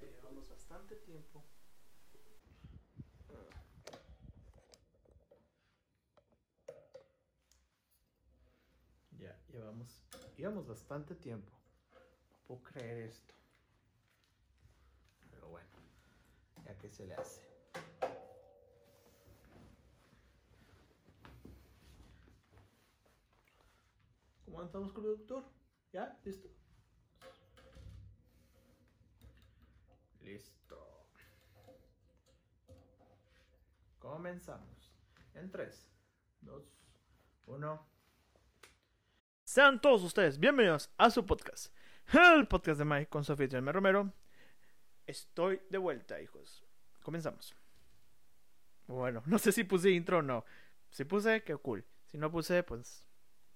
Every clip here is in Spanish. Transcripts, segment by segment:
Llevamos bastante tiempo. Ya, llevamos, llevamos bastante tiempo. No puedo creer esto. Pero bueno, ya que se le hace. ¿Cómo andamos, productor? ¿Ya? ¿Listo? Listo. Comenzamos. En 3, 2, 1. Sean todos ustedes bienvenidos a su podcast. El podcast de Mike con Sofía y Romero. Estoy de vuelta, hijos. Comenzamos. Bueno, no sé si puse intro o no. Si puse, qué cool. Si no puse, pues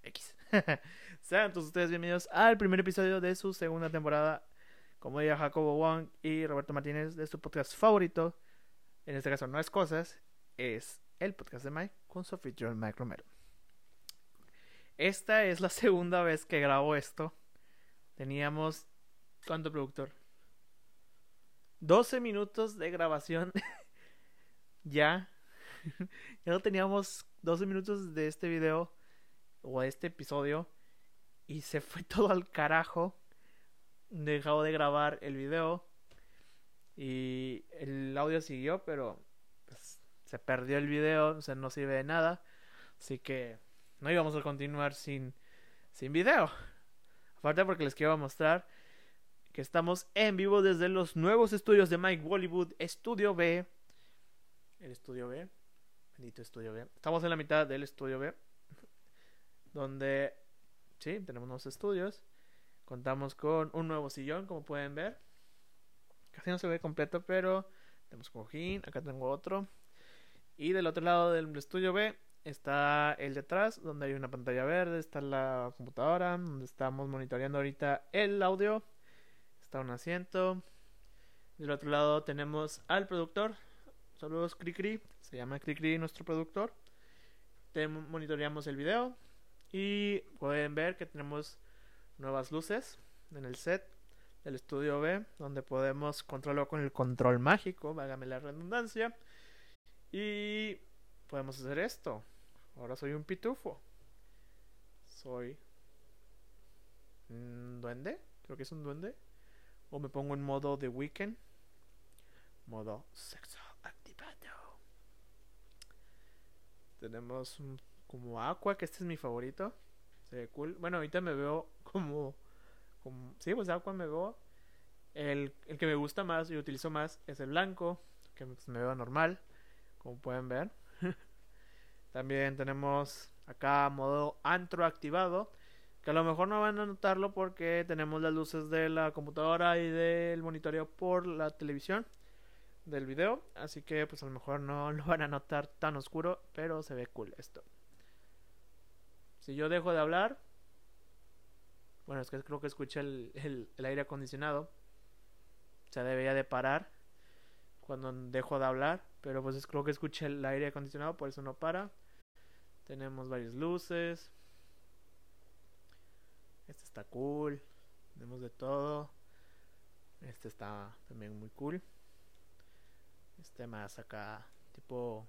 X. Sean todos ustedes bienvenidos al primer episodio de su segunda temporada. Como diría Jacobo Wong y Roberto Martínez, de su podcast favorito. En este caso no es cosas, es el podcast de Mike con su anfitrión Mike Romero. Esta es la segunda vez que grabo esto. Teníamos. ¿Cuánto productor? 12 minutos de grabación. ya. ya no teníamos 12 minutos de este video o este episodio y se fue todo al carajo. Dejado de grabar el video y el audio siguió, pero pues, se perdió el video, o sea, no sirve de nada. Así que no íbamos a continuar sin, sin video. Aparte porque les quiero mostrar que estamos en vivo desde los nuevos estudios de Mike Bollywood, Estudio B. El Estudio B. Bendito Estudio B. Estamos en la mitad del Estudio B donde sí, tenemos unos estudios. Contamos con un nuevo sillón, como pueden ver. Casi no se ve completo, pero tenemos cojín, acá tengo otro. Y del otro lado del estudio B está el detrás, donde hay una pantalla verde, está la computadora, donde estamos monitoreando ahorita el audio. Está un asiento. Del otro lado tenemos al productor. Saludos Cricri, se llama Cricri nuestro productor. monitoreamos el video, y pueden ver que tenemos nuevas luces en el set del estudio B, donde podemos controlarlo con el control mágico, vágame la redundancia. Y podemos hacer esto. Ahora soy un pitufo. Soy un duende, creo que es un duende. O me pongo en modo de weekend. Modo sexo activado. Tenemos como Aqua, que este es mi favorito. Ve cool. Bueno, ahorita me veo como. como sí, pues Aqua me veo. El, el que me gusta más y utilizo más es el blanco, que pues, me veo normal, como pueden ver. También tenemos acá modo antro activado, que a lo mejor no van a notarlo porque tenemos las luces de la computadora y del monitoreo por la televisión del video, así que pues a lo mejor no lo van a notar tan oscuro, pero se ve cool esto. Si yo dejo de hablar, bueno, es que creo que escuché el, aire acondicionado. O sea, debería de parar cuando dejo de hablar. Pero pues creo que escuché el aire acondicionado, por eso no para. Tenemos varias luces. Este está cool. Tenemos de todo. Este está también muy cool. Este más acá, tipo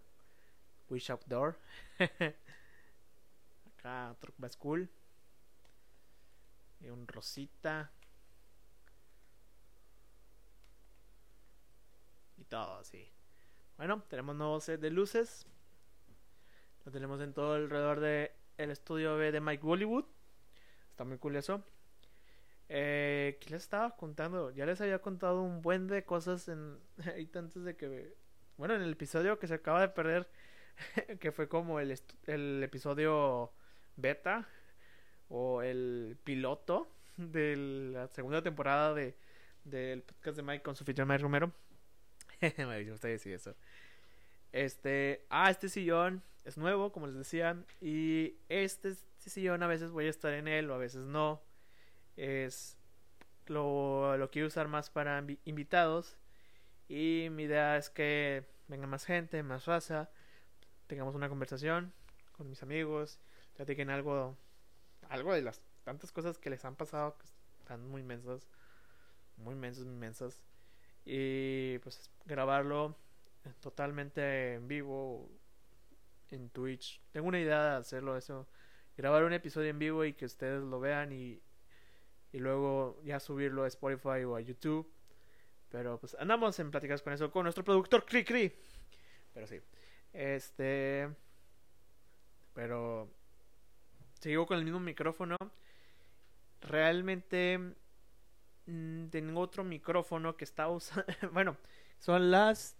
Wish Outdoor. otro más cool. Y un rosita. Y todo así. Bueno, tenemos nuevo set de luces. Lo tenemos en todo alrededor de el estudio B de Mike Bollywood. Está muy cool eso. Eh, ¿Qué les estaba contando? Ya les había contado un buen de cosas en antes de que bueno en el episodio que se acaba de perder que fue como el, el episodio beta o el piloto de la segunda temporada de del podcast de Mike con su anfitrión Mike Romero. me gusta decir eso. Este, ah, este sillón es nuevo, como les decía, y este, este, sillón a veces voy a estar en él o a veces no. Es lo, lo quiero usar más para invitados y mi idea es que venga más gente, más raza, tengamos una conversación con mis amigos platiquen algo, algo de las tantas cosas que les han pasado que están muy inmensas, muy inmensas, muy inmensas. y pues grabarlo totalmente en vivo en Twitch. Tengo una idea de hacerlo eso, grabar un episodio en vivo y que ustedes lo vean y, y luego ya subirlo a Spotify o a YouTube. Pero pues andamos en pláticas con eso con nuestro productor Cri. Pero sí. Este pero sigo con el mismo micrófono. Realmente mm, tengo otro micrófono que está usando. bueno, son las.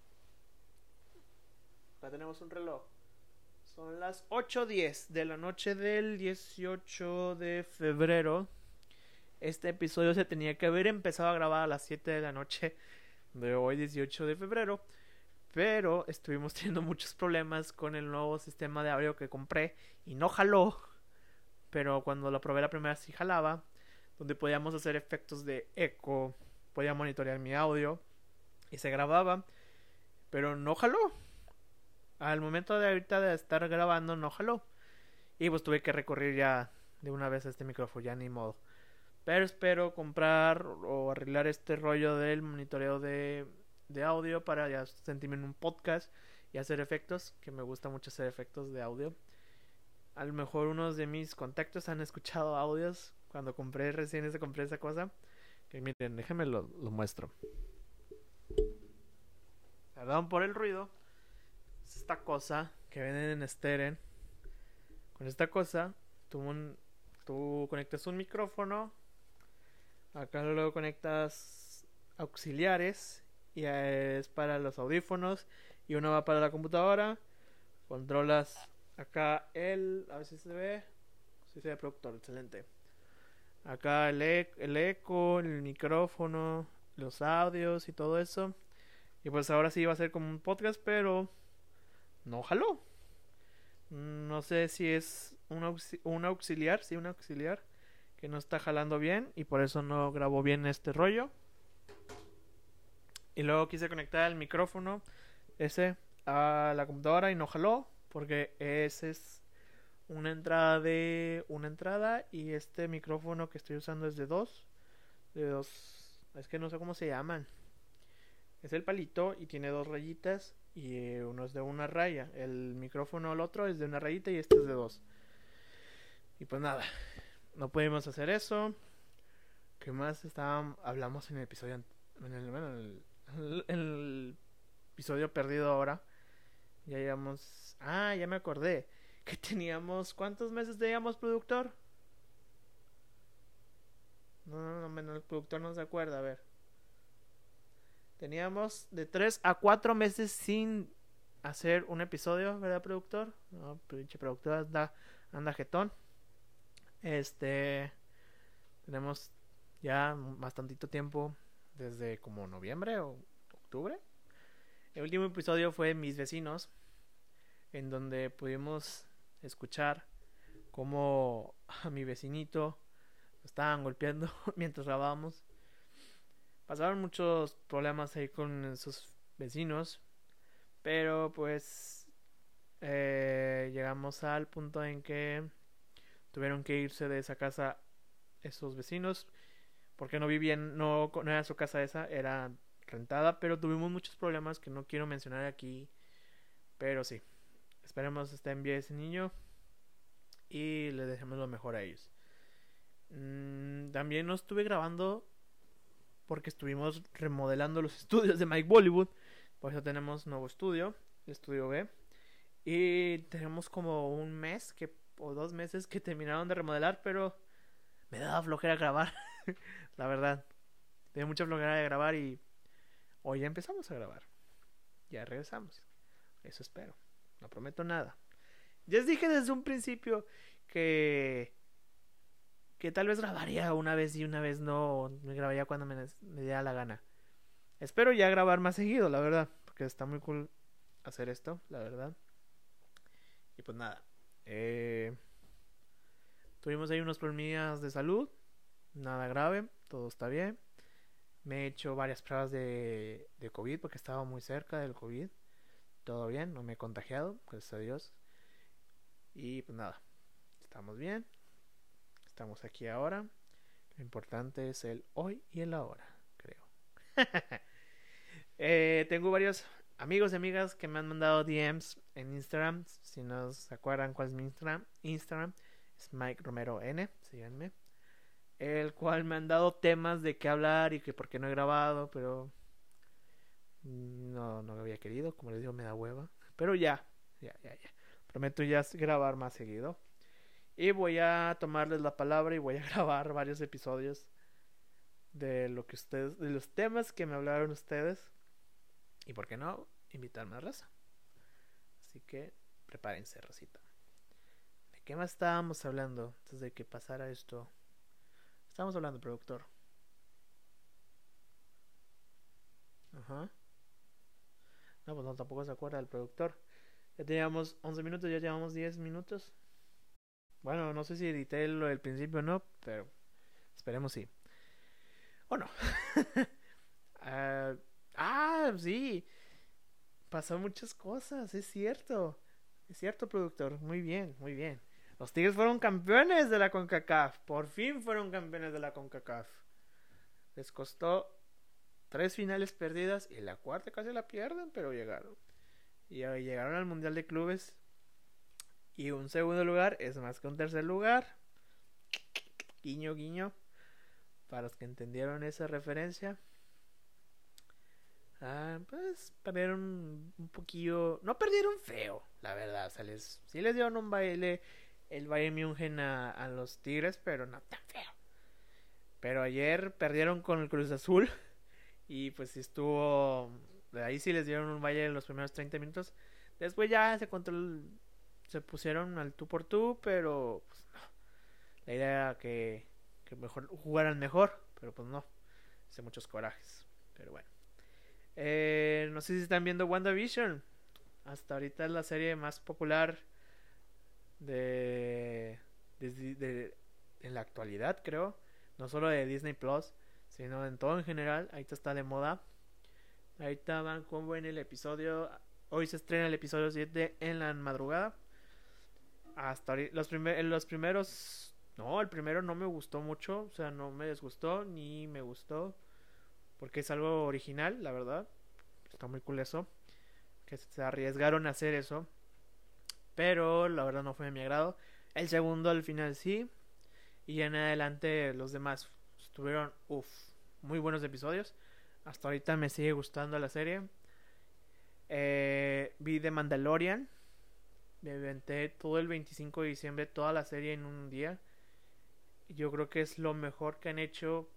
Acá tenemos un reloj. Son las 8.10 de la noche del 18 de febrero. Este episodio se tenía que haber empezado a grabar a las 7 de la noche de hoy, 18 de febrero. Pero estuvimos teniendo muchos problemas con el nuevo sistema de audio que compré y no jaló. Pero cuando lo probé la primera sí jalaba. Donde podíamos hacer efectos de eco. Podía monitorear mi audio. Y se grababa. Pero no jaló. Al momento de ahorita de estar grabando no jaló. Y pues tuve que recurrir ya de una vez a este micrófono. Ya ni modo. Pero espero comprar o arreglar este rollo del monitoreo de, de audio para ya sentirme en un podcast y hacer efectos. Que me gusta mucho hacer efectos de audio a lo mejor unos de mis contactos han escuchado audios cuando compré recién ese compré esa cosa. Que miren, déjenme lo, lo muestro. Perdón por el ruido. Es esta cosa que venden en Steren. Con esta cosa, tú, tú conectas un micrófono. Acá luego conectas auxiliares. Y es para los audífonos. Y uno va para la computadora. Controlas Acá el, a ver si se ve, si se ve productor, excelente. Acá el, e, el eco, el micrófono, los audios y todo eso. Y pues ahora sí va a ser como un podcast, pero no jaló. No sé si es un, un auxiliar, sí, un auxiliar que no está jalando bien y por eso no grabó bien este rollo. Y luego quise conectar el micrófono ese a la computadora y no jaló. Porque ese es una entrada de una entrada y este micrófono que estoy usando es de dos. De dos. Es que no sé cómo se llaman. Es el palito y tiene dos rayitas y eh, uno es de una raya. El micrófono el otro es de una rayita y este es de dos. Y pues nada, no pudimos hacer eso. ¿Qué más estábamos, hablamos en el episodio en el, en el episodio perdido ahora? Ya llevamos. Ah, ya me acordé. Que teníamos. ¿Cuántos meses teníamos productor? No, no, no, el productor no se acuerda, a ver. Teníamos de 3 a 4 meses sin hacer un episodio, ¿verdad, productor? No, pinche productor anda, anda jetón. Este. Tenemos ya bastantito tiempo, desde como noviembre o octubre, el último episodio fue Mis vecinos, en donde pudimos escuchar cómo a mi vecinito lo estaban golpeando mientras grabábamos. Pasaron muchos problemas ahí con sus vecinos, pero pues eh, llegamos al punto en que tuvieron que irse de esa casa esos vecinos porque no vivían, no, no era su casa esa, era rentada, pero tuvimos muchos problemas que no quiero mencionar aquí. Pero sí, esperemos estén bien ese niño y le dejemos lo mejor a ellos. Mm, también no estuve grabando porque estuvimos remodelando los estudios de Mike Bollywood. Por eso tenemos nuevo estudio, el estudio B. Y tenemos como un mes que, o dos meses que terminaron de remodelar, pero me daba flojera grabar. la verdad. Tenía mucha flojera de grabar y Hoy ya empezamos a grabar. Ya regresamos. Eso espero. No prometo nada. Ya les dije desde un principio que que tal vez grabaría una vez y una vez no, me grabaría cuando me, me diera la gana. Espero ya grabar más seguido, la verdad, porque está muy cool hacer esto, la verdad. Y pues nada, eh, tuvimos ahí unos problemas de salud, nada grave, todo está bien. Me he hecho varias pruebas de, COVID porque estaba muy cerca del COVID. Todo bien, no me he contagiado, gracias a Dios. Y pues nada, estamos bien. Estamos aquí ahora. Lo importante es el hoy y el ahora, creo. Eh, tengo varios amigos y amigas que me han mandado DMs en Instagram. Si no se acuerdan cuál es mi Instagram, Instagram es Mike Romero N. Síganme. El cual me han dado temas de qué hablar y que por qué no he grabado, pero no, no había querido. Como les digo, me da hueva. Pero ya, ya, ya, ya. Prometo ya grabar más seguido. Y voy a tomarles la palabra y voy a grabar varios episodios de lo que ustedes, de los temas que me hablaron ustedes. Y por qué no, invitarme a raza. Así que prepárense, racita. ¿De qué más estábamos hablando antes de que pasara esto? Estábamos hablando, productor. Ajá. No, pues no, tampoco se acuerda el productor. Ya teníamos 11 minutos, ya llevamos 10 minutos. Bueno, no sé si edité lo del principio o no, pero esperemos sí. O no. uh, ah, sí. Pasó muchas cosas, es cierto. Es cierto, productor. Muy bien, muy bien. Los Tigres fueron campeones de la CONCACAF. Por fin fueron campeones de la CONCACAF. Les costó tres finales perdidas y la cuarta casi la pierden, pero llegaron. Y llegaron al Mundial de Clubes. Y un segundo lugar es más que un tercer lugar. Guiño, guiño. Para los que entendieron esa referencia. Ah, pues perdieron un poquillo. No perdieron feo, la verdad. O sea, les, sí les dieron un baile el Bayern München a, a los Tigres, pero no tan feo. Pero ayer perdieron con el Cruz Azul. Y pues estuvo. Ahí sí les dieron un baile en los primeros 30 minutos. Después ya se control, se pusieron al tú por tú, pero pues no. La idea era que, que mejor jugaran mejor, pero pues no. Hace muchos corajes. Pero bueno. Eh, no sé si están viendo WandaVision. Hasta ahorita es la serie más popular de, en la actualidad, creo. No solo de Disney Plus, sino en todo en general. Ahorita está de moda. Ahorita van como en el episodio. Hoy se estrena el episodio 7 en la madrugada. Hasta los, primer, los primeros. No, el primero no me gustó mucho. O sea, no me desgustó ni me gustó. Porque es algo original, la verdad. Está muy cool eso. Que se arriesgaron a hacer eso. Pero la verdad no fue de mi agrado. El segundo al final sí. Y en adelante los demás estuvieron, uff, muy buenos episodios. Hasta ahorita me sigue gustando la serie. Eh, vi The Mandalorian. Me inventé todo el 25 de diciembre, toda la serie en un día. Yo creo que es lo mejor que han hecho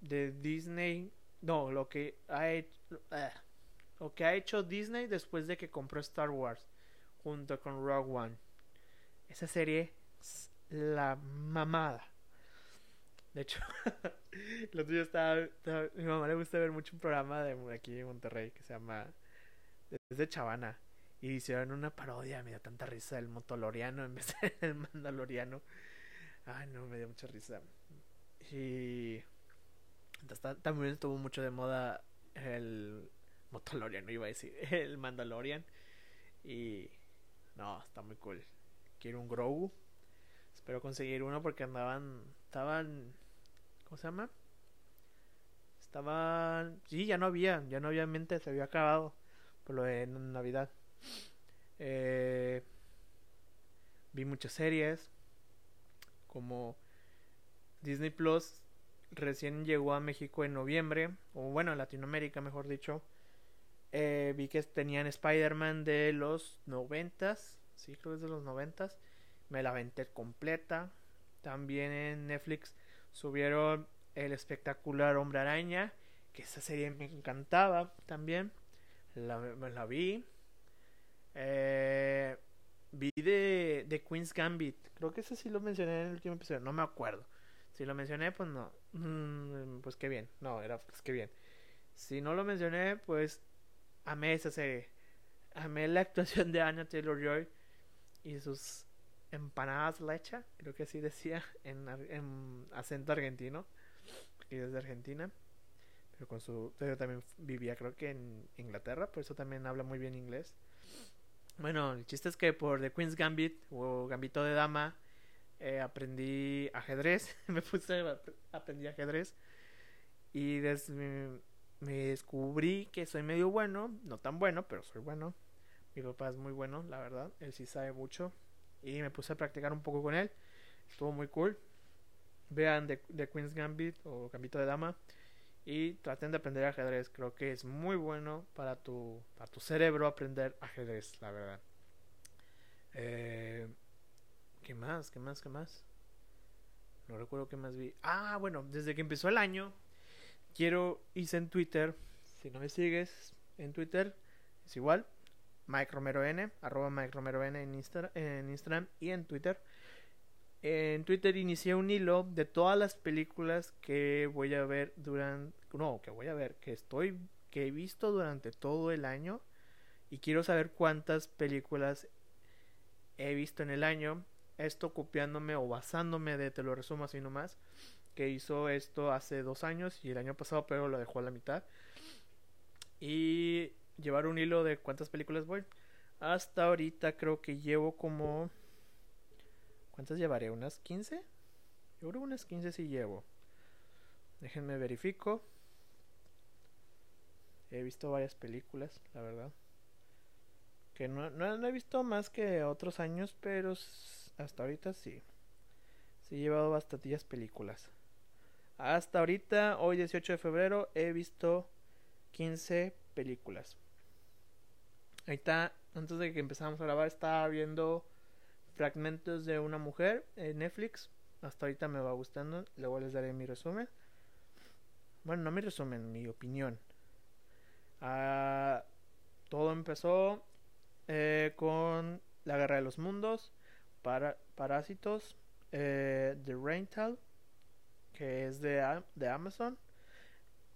de Disney. No, lo que ha hecho, lo que ha hecho Disney después de que compró Star Wars junto con Rogue One. Esa serie la mamada. De hecho, lo tuyo estaba, estaba, Mi mamá le gusta ver mucho un programa de aquí en Monterrey que se llama. Desde Chavana. Y hicieron una parodia, me dio tanta risa del Motoloriano en vez del Mandaloriano. Ay, no, me dio mucha risa. Y. También estuvo mucho de moda el Motoloriano, iba a decir. El Mandalorian. Y. No, está muy cool. Quiero un Grogu. Espero conseguir uno porque andaban. Estaban. ¿Cómo se llama? Estaban. Sí, ya no había. Ya no había mente. Se había acabado. Por lo de Navidad. Eh, vi muchas series. Como Disney Plus recién llegó a México en noviembre. O bueno, a Latinoamérica, mejor dicho. Eh, vi que tenían Spider-Man de los noventas. Sí, creo que es de los noventas. Me la aventé completa. También en Netflix subieron el espectacular Hombre Araña. Que esa serie me encantaba también. La, me la vi. Eh, vi de, de Queen's Gambit. Creo que ese sí lo mencioné en el último episodio. No me acuerdo. Si lo mencioné, pues no. Mm, pues qué bien. No, era pues qué bien. Si no lo mencioné, pues amé esa serie. Amé la actuación de Anya Taylor Joy y sus empanadas lecha, creo que así decía en, en acento argentino, porque es de Argentina. Pero con su. Pero también vivía, creo que en Inglaterra, por eso también habla muy bien inglés. Bueno, el chiste es que por The Queen's Gambit o Gambito de Dama eh, aprendí ajedrez. Me puse, aprendí ajedrez. Y desde me descubrí que soy medio bueno, no tan bueno, pero soy bueno. Mi papá es muy bueno, la verdad, él sí sabe mucho. Y me puse a practicar un poco con él. Estuvo muy cool. Vean The, Queen's Gambit o Gambito de Dama y traten de aprender ajedrez. Creo que es muy bueno para tu, para tu cerebro aprender ajedrez, la verdad. Eh, ¿Qué más? ¿Qué más? ¿Qué más? No recuerdo qué más vi. Ah, bueno, desde que empezó el año, quiero, hice en Twitter, si no me sigues en Twitter, es igual, Mike Romero N, arroba Mike Romero N en, en Instagram y en Twitter. En Twitter inicié un hilo de todas las películas que voy a ver durante, no, que voy a ver, que estoy, que he visto durante todo el año y quiero saber cuántas películas he visto en el año. Esto copiándome o basándome de, te lo resumo así nomás, que hizo esto hace dos años y el año pasado, pero lo dejó a la mitad. Y llevar un hilo de cuántas películas voy. Hasta ahorita creo que llevo como... ¿Cuántas llevaré? ¿Unas 15? Yo creo unas 15 sí llevo. Déjenme verifico. He visto varias películas, la verdad. Que no, no, he visto más que otros años, pero hasta ahorita sí. Sí he llevado bastantillas películas. Hasta ahorita, hoy 18 de febrero, he visto 15 películas. Ahorita, antes de que empezamos a grabar, estaba viendo fragmentos de una mujer en Netflix. Hasta ahorita me va gustando. Luego les daré mi resumen. Bueno, no mi resumen, mi opinión. Ah, todo empezó eh, con La Guerra de los Mundos, para, Parásitos, eh, The Rental, que es de, de Amazon.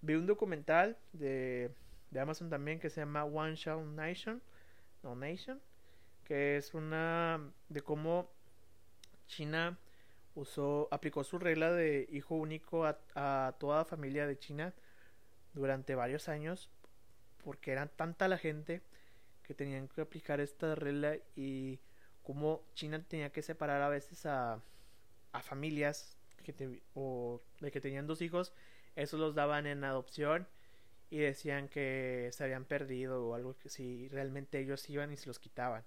Vi un documental de, de Amazon también que se llama One Shall Nation, no Nation, que es una de cómo China usó, aplicó su regla de hijo único a, a toda familia de China durante varios años, porque eran tanta la gente que tenían que aplicar esta regla y como China tenía que separar a veces a, a familias que o de que tenían dos hijos, esos los daban en adopción y decían que se habían perdido o algo que si realmente ellos iban y se los quitaban.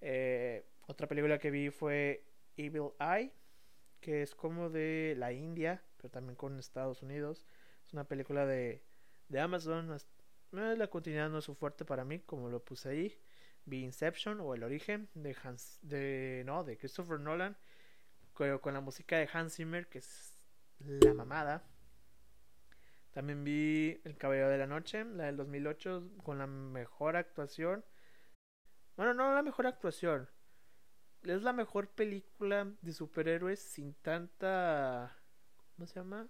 Eh, otra película que vi fue Evil Eye, que es como de la India, pero también con Estados Unidos. Es una película de, de Amazon, la continuidad no es su fuerte para mí, como lo puse ahí. Vi Inception o El Origen de Hans, de no, de Christopher Nolan, con, la música de Hans Zimmer, que es la mamada. También vi El Caballero de la Noche, la del 2008, con la mejor actuación. Bueno, no la mejor actuación. Es la mejor película de superhéroes sin tanta. ¿Cómo se llama?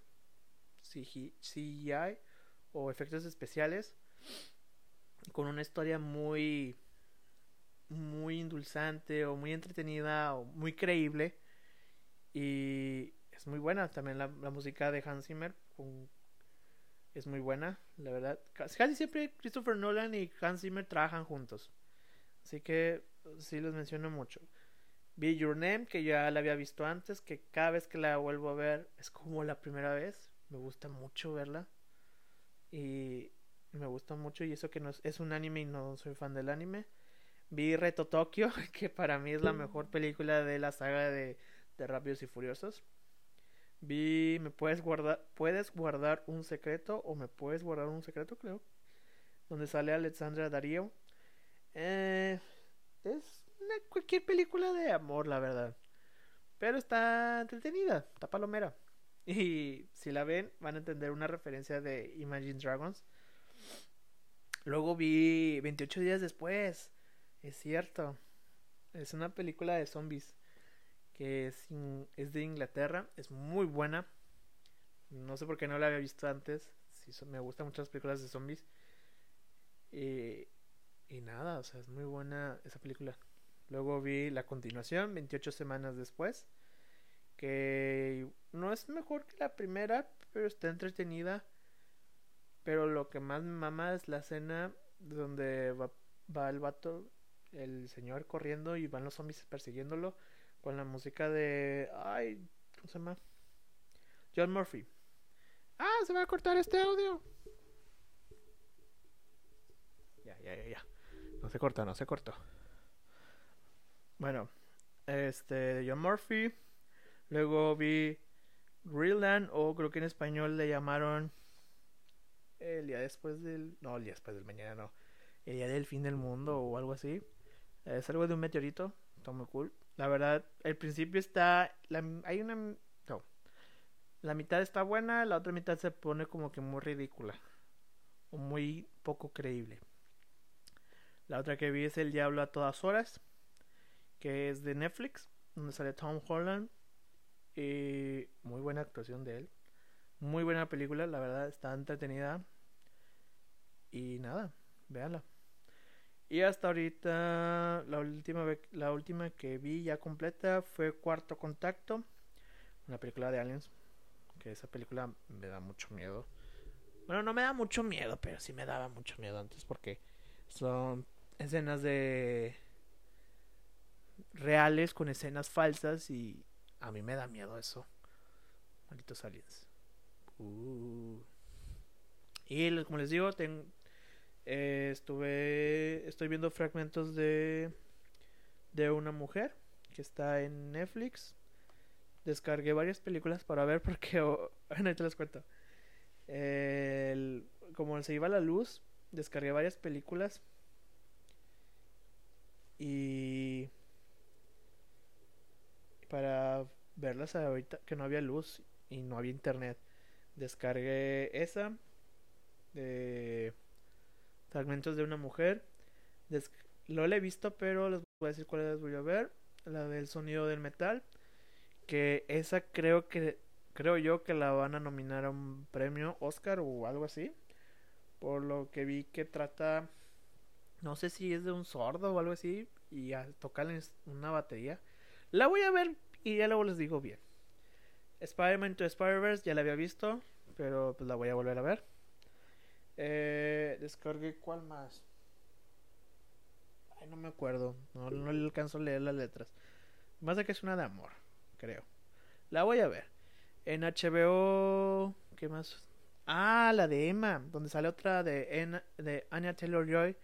CGI o efectos especiales con una historia muy muy indulzante o muy entretenida o muy creíble y es muy buena también la, música de Hans Zimmer es muy buena la verdad casi siempre Christopher Nolan y Hans Zimmer trabajan juntos así que sí los menciono mucho vi Your Name que ya la había visto antes que cada vez que la vuelvo a ver es como la primera vez me gusta mucho verla y me gusta mucho y eso que no es, un anime y no soy fan del anime. Vi Reto Tokio, que para mí es la mejor película de la saga de, de Rápidos y Furiosos. Vi Me puedes guardar puedes guardar un secreto o me puedes guardar un secreto, creo. Donde sale Alexandra Darío. Eh, es cualquier película de amor, la verdad. Pero está entretenida, está palomera. Y si la ven, van a entender una referencia de Imagine Dragons. Luego vi 28 días después. Es cierto. Es una película de zombies. Que es, de Inglaterra. Es muy buena. No sé por qué no la había visto antes. Me gustan muchas películas de zombies. Y, y nada, o sea, es muy buena esa película. Luego vi la continuación, 28 semanas después. Que no es mejor que la primera, pero está entretenida. Pero lo que más me mama es la escena donde va, va el vato, el señor corriendo y van los zombies persiguiéndolo con la música de... Ay, ¿cómo se llama? John Murphy. Ah, se va a cortar este audio. ya, ya, ya. No se cortó, no se cortó. Bueno, este, John Murphy. Luego vi Greenland, o creo que en español le llamaron el día después del. No, el día después del mañana, no. El día del fin del mundo o algo así. Es algo de un meteorito. Está muy cool. La verdad, el principio está. hay una. No. La mitad está buena, la otra mitad se pone como que muy ridícula. O muy poco creíble. La otra que vi es El Diablo a todas horas. Que es de Netflix. Donde sale Tom Holland. Y muy buena actuación de él. Muy buena película, la verdad, está entretenida. Y nada, véanla. Y hasta ahorita la última la última que vi ya completa fue Cuarto Contacto, una película de aliens, que esa película me da mucho miedo. Bueno, no me da mucho miedo, pero sí me daba mucho miedo antes porque son escenas de reales con escenas falsas y a mí me da miedo eso. Malditos aliens. Uh. Y como les digo, eh, estuve estoy viendo fragmentos de de una mujer que está en Netflix. Descargué varias películas para ver porque oh, te las cuento. como se iba la luz, descargué varias películas y para verlas ahorita que no había luz y no había internet. Descargué esa de fragmentos de una mujer. lo he visto, pero les voy a decir cuáles voy a ver. La del sonido del metal. Que esa creo que creo yo que la van a nominar a un premio Oscar o algo así. Por lo que vi que trata no sé si es de un sordo o algo así y a tocarle una batería. La voy a ver y ya luego les digo bien. Spider-Man to Spider-Verse ya la había visto, pero pues la voy a volver a ver. Eh, descargué cuál más. Ay, no me acuerdo. No, le alcanzo a leer las letras. Más de que es una de amor, creo. La voy a ver. En HBO. ¿Qué más? Ah, la de Emma. Donde sale otra de, de Anya Taylor Joy.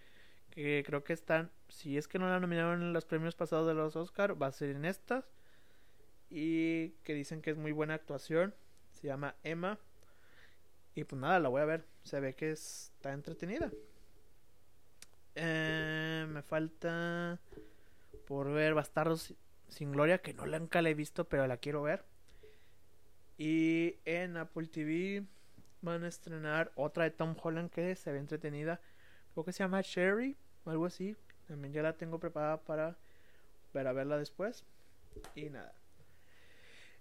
Que creo que están. Si es que no la nominaron en los premios pasados de los Oscar, va a ser en estas y que dicen que es muy buena actuación. Se llama Emma. Y pues nada, la voy a ver. Se ve que está entretenida. Eh, me falta por ver Bastardos sin Gloria, que no nunca la he visto, pero la quiero ver. Y en Apple TV van a estrenar otra de Tom Holland que se ve entretenida. Creo que se llama Sherry, algo así. También ya la tengo preparada para ver a verla después. Y nada.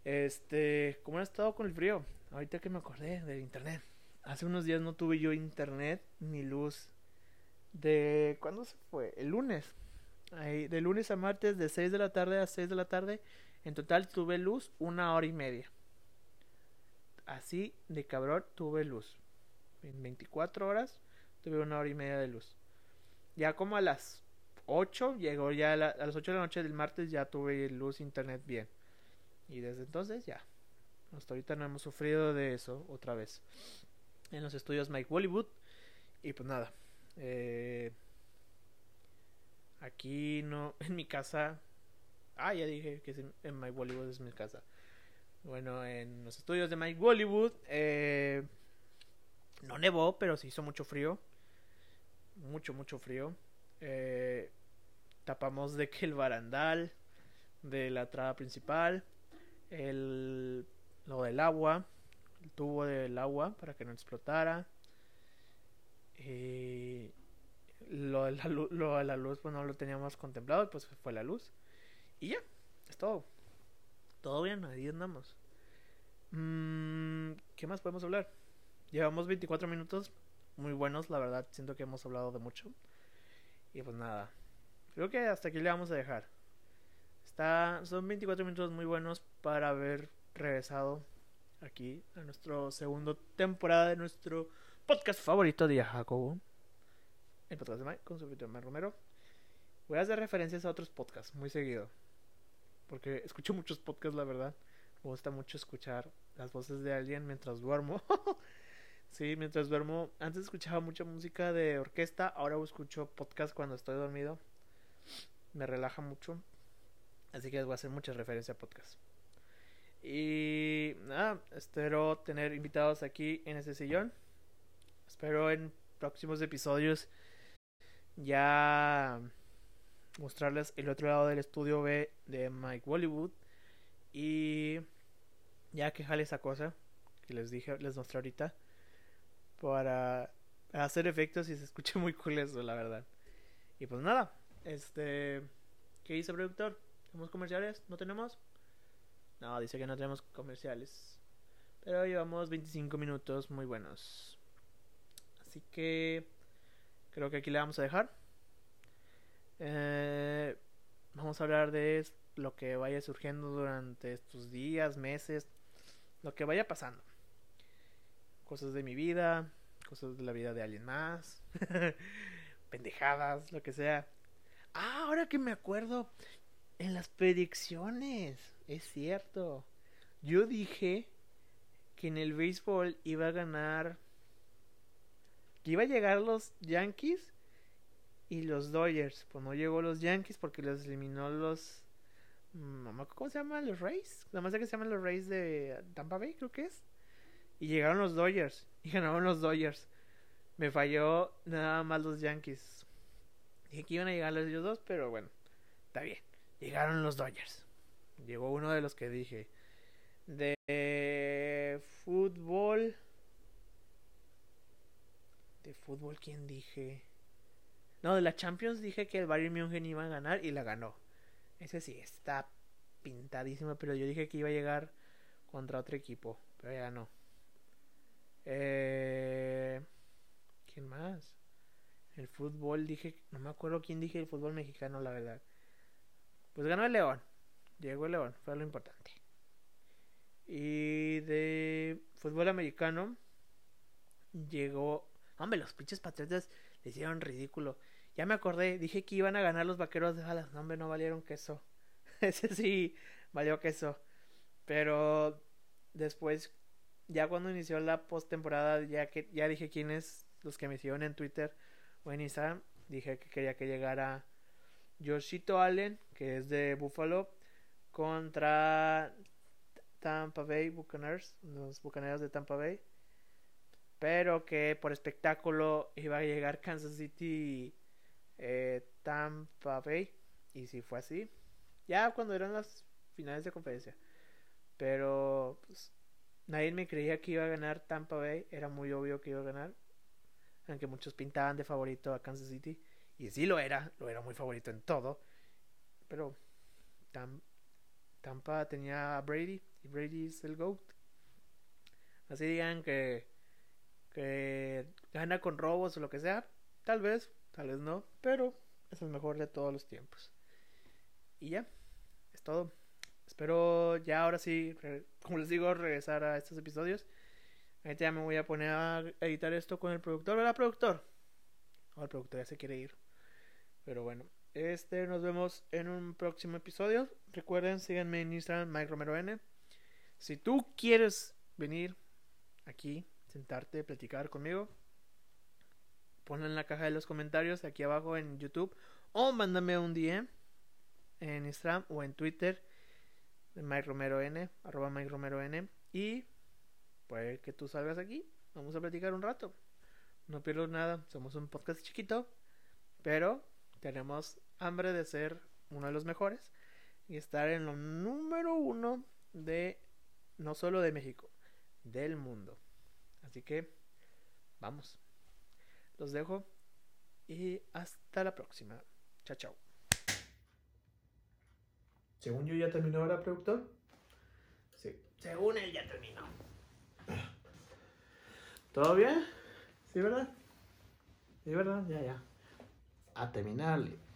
Este, ¿cómo ha estado con el frío? Ahorita que me acordé del internet. Hace unos días no tuve yo internet ni luz. De ¿cuándo se fue? El lunes. De lunes a martes de 6 de la tarde a 6 de la tarde. En total tuve luz una hora y media. Así de cabrón tuve luz. En 24 horas tuve una hora y media de luz. Ya como a las 8, llegó ya a, a las 8 de la noche del martes ya tuve luz internet bien. Y desde entonces ya. Hasta ahorita no hemos sufrido de eso otra vez. En los estudios Mike Bollywood. Y pues nada. Eh, aquí no. En mi casa. Ah, ya dije que en Mike Bollywood es mi casa. Bueno, en los estudios de Mike Bollywood. Eh, no nevó, pero se hizo mucho frío. Mucho, mucho frío. Eh, tapamos de que el barandal de la entrada principal el, lo del agua, el tubo del agua para que no explotara. Y lo de la, luz, pues no lo teníamos contemplado, pues fue la luz. Y ya, es todo. Todo bien, ahí andamos. Mm, ¿Qué más podemos hablar? Llevamos 24 minutos muy buenos, la verdad. Siento que hemos hablado de mucho. Y pues nada. Creo que hasta aquí le vamos a dejar son 24 minutos muy buenos para haber regresado aquí a nuestro segundo temporada de nuestro podcast favorito de Jacobo. El podcast de Mike con su Mike Romero. Voy a hacer referencias a otros podcasts muy seguido. Porque escucho muchos podcasts, la verdad. Me gusta mucho escuchar las voces de alguien mientras duermo. Sí, mientras duermo. Antes escuchaba mucha música de orquesta, ahora escucho podcast cuando estoy dormido. Me relaja mucho. Así que les voy a hacer mucha referencia a podcast. Y nada, espero tener invitados aquí en este sillón. Espero en próximos episodios ya mostrarles el otro lado del estudio B de Mike Bollywood. Y ya que jale esa cosa que les dije, les mostré ahorita para hacer efectos y se escuche muy cool eso, la verdad. Y pues nada, este, ¿qué dice productor? ¿Tenemos comerciales? ¿No tenemos? No, dice que no tenemos comerciales. Pero llevamos 25 minutos muy buenos. Así que creo que aquí le vamos a dejar. Eh, vamos a hablar de lo que vaya surgiendo durante estos días, meses, lo que vaya pasando cosas de mi vida, cosas de la vida de alguien más, pendejadas, lo que sea. Ah, ahora que me acuerdo, en las predicciones, es cierto. Yo dije que en el béisbol iba a ganar, que iba a llegar los Yankees y los Dodgers. Pues no llegó los Yankees porque los eliminó los... ¿Cómo se llaman los Rays? Nada más que se llaman los Rays de Tampa Bay, creo que es. Y llegaron los Dodgers. Y ganaron los Dodgers. Me falló nada más los Yankees. Dije que iban a llegar los dos, pero bueno, está bien. Llegaron los Dodgers. Llegó uno de los que dije. De fútbol. De fútbol, ¿quién dije? No, de la Champions dije que el Bayern München iba a ganar y la ganó. Ese sí, está pintadísimo, pero yo dije que iba a llegar contra otro equipo, pero ya no. Eh, ¿Quién más? El fútbol, dije, no me acuerdo quién dije el fútbol mexicano, la verdad. Pues ganó el León. Llegó el León, fue lo importante. Y de fútbol americano, llegó. Hombre, los pinches patriotas le hicieron ridículo. Ya me acordé, dije que iban a ganar los vaqueros de Dallas. No, hombre, no valieron queso. Ese sí valió queso. Pero después ya cuando inició la postemporada, ya que ya dije quiénes los que me hicieron en Twitter o en Instagram, dije que quería que llegara Joshito Allen, que es de Buffalo, contra Tampa Bay Buccaneers, los Bucaneros de Tampa Bay. Pero que por espectáculo iba a llegar Kansas City eh, Tampa Bay. Y si fue así. Ya cuando eran las finales de conferencia. Pero pues, Nadie me creía que iba a ganar Tampa Bay. Era muy obvio que iba a ganar. Aunque muchos pintaban de favorito a Kansas City. Y sí lo era. Lo era muy favorito en todo. Pero Tampa tenía a Brady. Y Brady es el GOAT. Así digan que, que gana con robos o lo que sea. Tal vez, tal vez no. Pero es el mejor de todos los tiempos. Y ya. Es todo. Espero ya ahora sí, como les digo, regresar a estos episodios. Ahorita ya me voy a poner a editar esto con el productor. ¿Verdad, productor? Oh, el productor ya se quiere ir. Pero bueno, este nos vemos en un próximo episodio. Recuerden, síganme en Instagram, Mike Romero N. Si tú quieres venir aquí, sentarte, platicar conmigo, ponlo en la caja de los comentarios aquí abajo en YouTube o mándame un DM en Instagram o en Twitter Mike Romero N, arroba Mike Romero N. Y puede que tú salgas aquí. Vamos a platicar un rato. No pierdo nada. Somos un podcast chiquito. Pero tenemos hambre de ser uno de los mejores. Y estar en lo número uno de no solo de México, del mundo. Así que vamos. Los dejo. Y hasta la próxima. Chao, chao. Según yo ya terminó ahora, productor. Sí. Según él ya terminó. ¿Todo bien? ¿Sí, verdad? ¿Sí, verdad? Ya, ya. A terminarle.